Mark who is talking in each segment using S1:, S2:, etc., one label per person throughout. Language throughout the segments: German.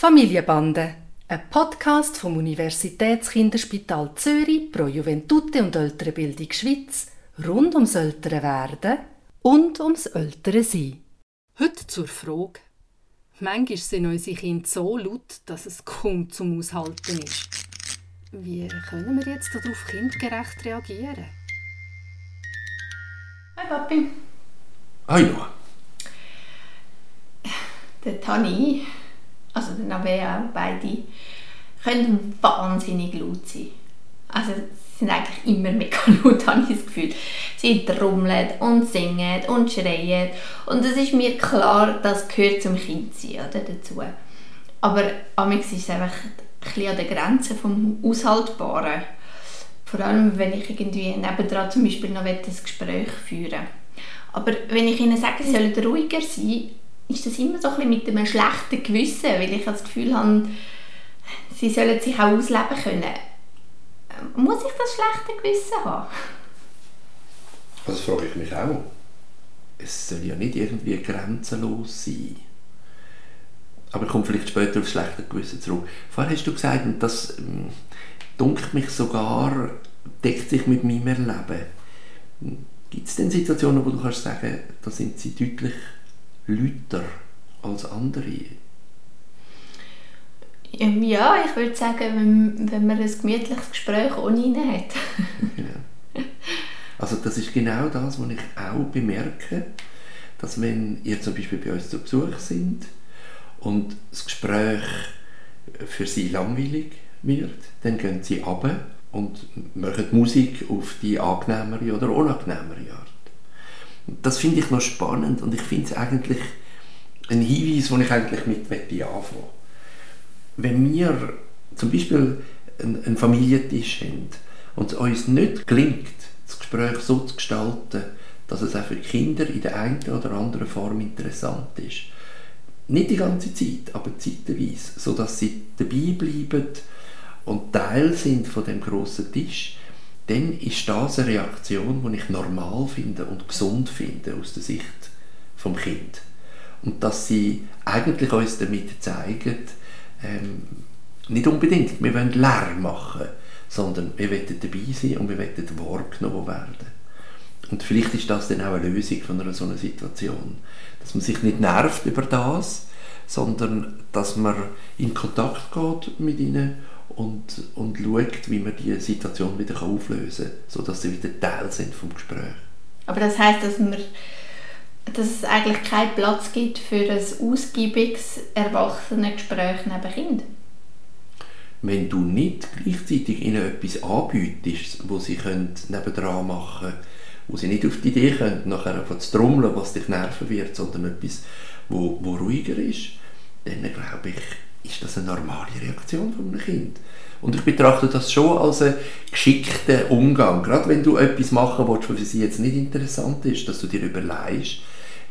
S1: Familienbande, ein Podcast vom Universitätskinderspital Zürich pro Juventute und ältere Bildung Schweiz rund ums ältere Werden und ums ältere Sein. Heute zur Frage. Manchmal sind unsere Kinder so laut, dass es kaum zum Aushalten ist. Wie können wir jetzt darauf kindgerecht reagieren?
S2: Hi Papi.
S3: Hi Noah.
S2: Der Tani also der Navea, beide, können wahnsinnig laut sein. Also sie sind eigentlich immer mega laut, habe ich das Gefühl. Sie trommeln und singen und schreien und es ist mir klar, das gehört zum Kindsein oder, dazu. Aber amigs ist es einfach ein an der Grenze vom Aushaltbaren. Vor allem, wenn ich irgendwie nebendran zum Beispiel noch ein Gespräch führen Aber wenn ich ihnen sage, sie sollen ruhiger sein, ist das immer so ein mit einem schlechten Gewissen, weil ich das Gefühl habe, sie sollen sich auch ausleben können. Muss ich das schlechte Gewissen haben?
S3: Das frage ich mich auch. Es soll ja nicht irgendwie grenzenlos sein. Aber ich komme vielleicht später aufs schlechte Gewissen zurück. Vorher hast du gesagt, und das ähm, dunkelt mich sogar, deckt sich mit meinem Erleben. Gibt es denn Situationen, wo du kannst sagen, da sind sie deutlich lauter als andere?
S2: Ähm, ja, ich würde sagen, wenn, wenn man ein gemütliches Gespräch ohne ihn hat.
S3: ja. Also das ist genau das, was ich auch bemerke, dass wenn ihr zum Beispiel bei uns zu Besuch sind und das Gespräch für sie langweilig wird, dann gehen sie ab und machen Musik auf die angenehmere oder unangenehmere Art. Das finde ich noch spannend und ich finde es eigentlich ein Hinweis, den ich eigentlich mit anfangen. Wenn wir zum Beispiel einen Familientisch haben und es uns nicht gelingt, das Gespräch so zu gestalten, dass es auch für Kinder in der einen oder anderen Form interessant ist, nicht die ganze Zeit, aber zeitweise, sodass sie dabei bleiben und Teil sind von dem großen Tisch, dann ist das eine Reaktion, die ich normal finde und gesund finde aus der Sicht vom Kind. Und dass sie eigentlich uns damit zeigen, ähm, nicht unbedingt, wir wollen Lärm machen, sondern wir wollen dabei sein und wir wollen wahrgenommen werden. Und vielleicht ist das dann auch eine Lösung von einer so einer Situation. Dass man sich nicht nervt über das, sondern dass man in Kontakt geht mit ihnen und, und schaut, wie man die Situation wieder auflösen kann, sodass sie wieder Teil sind vom Gespräch.
S2: Aber das heißt, dass, man, dass es eigentlich keinen Platz gibt für ein ausgiebiges Erwachsenengespräch neben Kind?
S3: Wenn du nicht gleichzeitig ihnen etwas anbietest, wo sie können nebendran machen können, wo sie nicht auf die Idee können, nachher zu trommeln, was dich nerven wird, sondern etwas, wo, wo ruhiger ist, dann glaube ich, ist das eine normale Reaktion von einem Kind. Und ich betrachte das schon als einen geschickten Umgang. Gerade wenn du etwas machen willst, was für sie jetzt nicht interessant ist, dass du dir überlegst,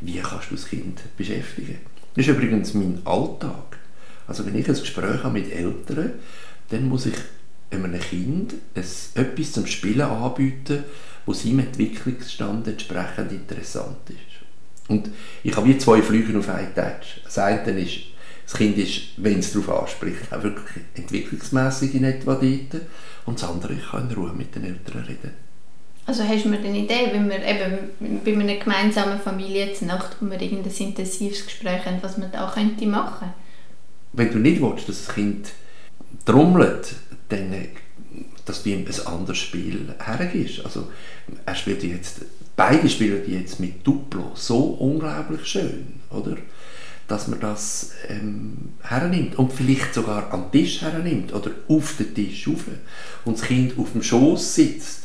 S3: wie kannst du das Kind beschäftigen. Das ist übrigens mein Alltag. Also wenn ich ein Gespräch habe mit Eltern, dann muss ich einem Kind etwas zum Spielen anbieten, wo seinem Entwicklungsstand entsprechend interessant ist. Und ich habe wie zwei Flüge auf einen Touch. Das eine ist das Kind ist, wenn es darauf anspricht, auch wirklich entwicklungsmässig in etwa dort. Und das andere, ich kann in Ruhe mit den Eltern reden.
S2: Also hast du mir eine Idee, wenn wir eben bei einer gemeinsamen Familie zur Nacht, wo wir irgendein intensives Gespräch haben, was man da könnte machen
S3: Wenn du nicht willst, dass das Kind trommelt, dann dass du ihm ein anderes Spiel hergibst. Also er spielt jetzt, beide spielen jetzt mit Duplo so unglaublich schön, oder? Dass man das ähm, hernimmt und vielleicht sogar am Tisch hernimmt oder auf den Tisch rauf und das Kind auf dem Schoß sitzt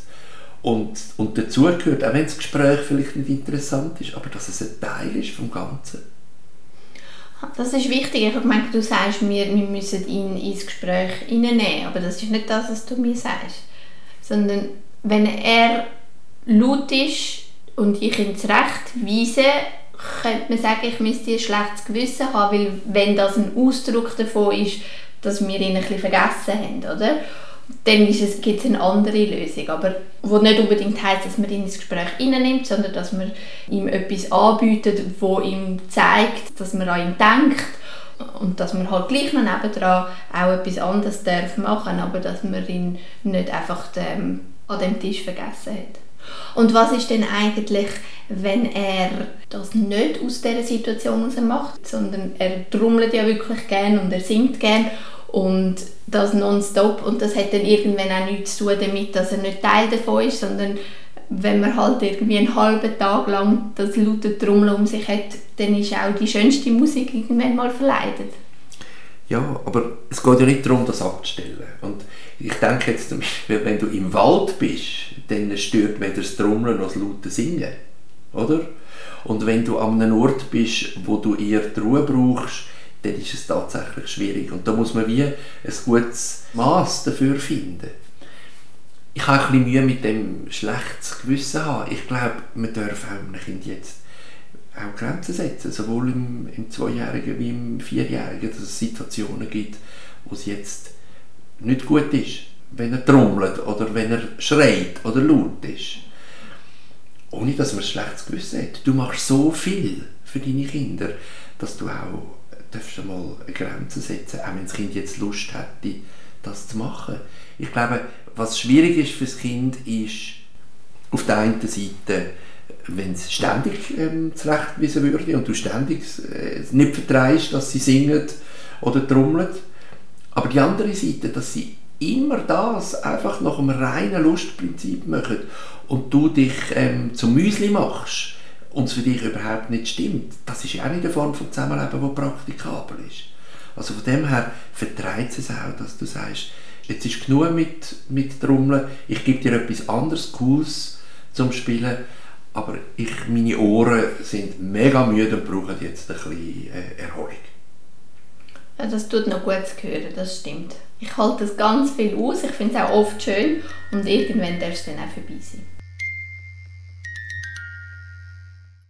S3: und, und dazugehört, auch wenn das Gespräch vielleicht nicht interessant ist, aber dass es ein Teil ist vom Ganzen.
S2: Das ist wichtig. Ich meine, du sagst mir, wir müssen ihn ins Gespräch hineinnehmen, aber das ist nicht das, was du mir sagst. Sondern wenn er laut ist und ich ihn zurechtweise, könnte man sagen, ich müsste ein schlechtes Gewissen haben, weil wenn das ein Ausdruck davon ist, dass wir ihn ein bisschen vergessen haben, oder? dann gibt es eine andere Lösung, aber wo nicht unbedingt heißt, dass man ihn ins Gespräch nimmt, sondern dass man ihm etwas anbietet, wo ihm zeigt, dass man an ihn denkt und dass man halt gleich noch nebendran auch etwas anderes darf machen, aber dass man ihn nicht einfach ähm, an dem Tisch vergessen hat. Und was ist denn eigentlich, wenn er das nicht aus dieser Situation heraus macht, sondern er trommelt ja wirklich gern und er singt gern und das nonstop und das hat dann irgendwann auch nichts zu tun damit, dass er nicht Teil davon ist, sondern wenn man halt irgendwie einen halben Tag lang das laute Trommeln um sich hat, dann ist auch die schönste Musik irgendwann mal verleidet.
S3: Ja, aber es geht ja nicht darum, das abzustellen. Und ich denke jetzt zum Beispiel, wenn du im Wald bist, dann stört weder das Trommeln noch das laute Singen. Oder? Und wenn du an einem Ort bist, wo du eher die Ruhe brauchst, dann ist es tatsächlich schwierig. Und da muss man wie ein gutes Maß dafür finden ich habe ein bisschen Mühe mit dem schlechtes Gewissen haben. Ich glaube, man darf auch einem Kind jetzt auch Grenzen setzen, sowohl im, im Zweijährigen wie im Vierjährigen, dass es Situationen gibt, wo es jetzt nicht gut ist, wenn er trommelt oder wenn er schreit oder laut ist. Ohne, dass man ein schlechtes Gewissen hat. Du machst so viel für deine Kinder, dass du auch darfst einmal eine Grenze setzen, auch wenn das Kind jetzt Lust hätte, das zu machen. Ich glaube, was schwierig ist für das Kind, ist auf der einen Seite, wenn es ständig ähm, zurechtgewiesen würde und du ständig äh, nicht vertreibst, dass sie singen oder trommeln. Aber die andere Seite, dass sie immer das einfach nach einem reinen Lustprinzip machen und du dich ähm, zum Müsli machst und es für dich überhaupt nicht stimmt, das ist ja auch nicht eine Form von Zusammenleben, die praktikabel ist. Also von dem her vertreibt es auch, dass du sagst, jetzt ist genug mit, mit Trommeln, ich gebe dir etwas anderes, Cooles zum Spielen, aber ich, meine Ohren sind mega müde und brauchen jetzt ein bisschen äh, Erholung.
S2: Ja, das tut noch gut zu hören, das stimmt. Ich halte das ganz viel aus, ich finde es auch oft schön und irgendwann darf es dann auch vorbei sein.